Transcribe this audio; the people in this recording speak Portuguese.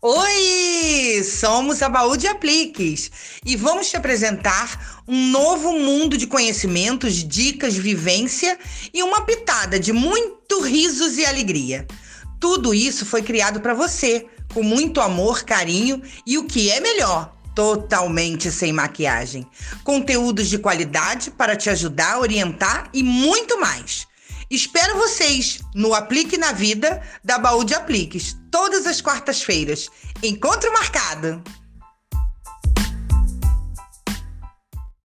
Oi! Somos a Baú de Apliques e vamos te apresentar um novo mundo de conhecimentos, dicas, vivência e uma pitada de muito risos e alegria. Tudo isso foi criado para você, com muito amor, carinho e o que é melhor, totalmente sem maquiagem. Conteúdos de qualidade para te ajudar, orientar e muito mais. Espero vocês no Aplique na Vida da Baú de Apliques, todas as quartas-feiras. Encontro marcado!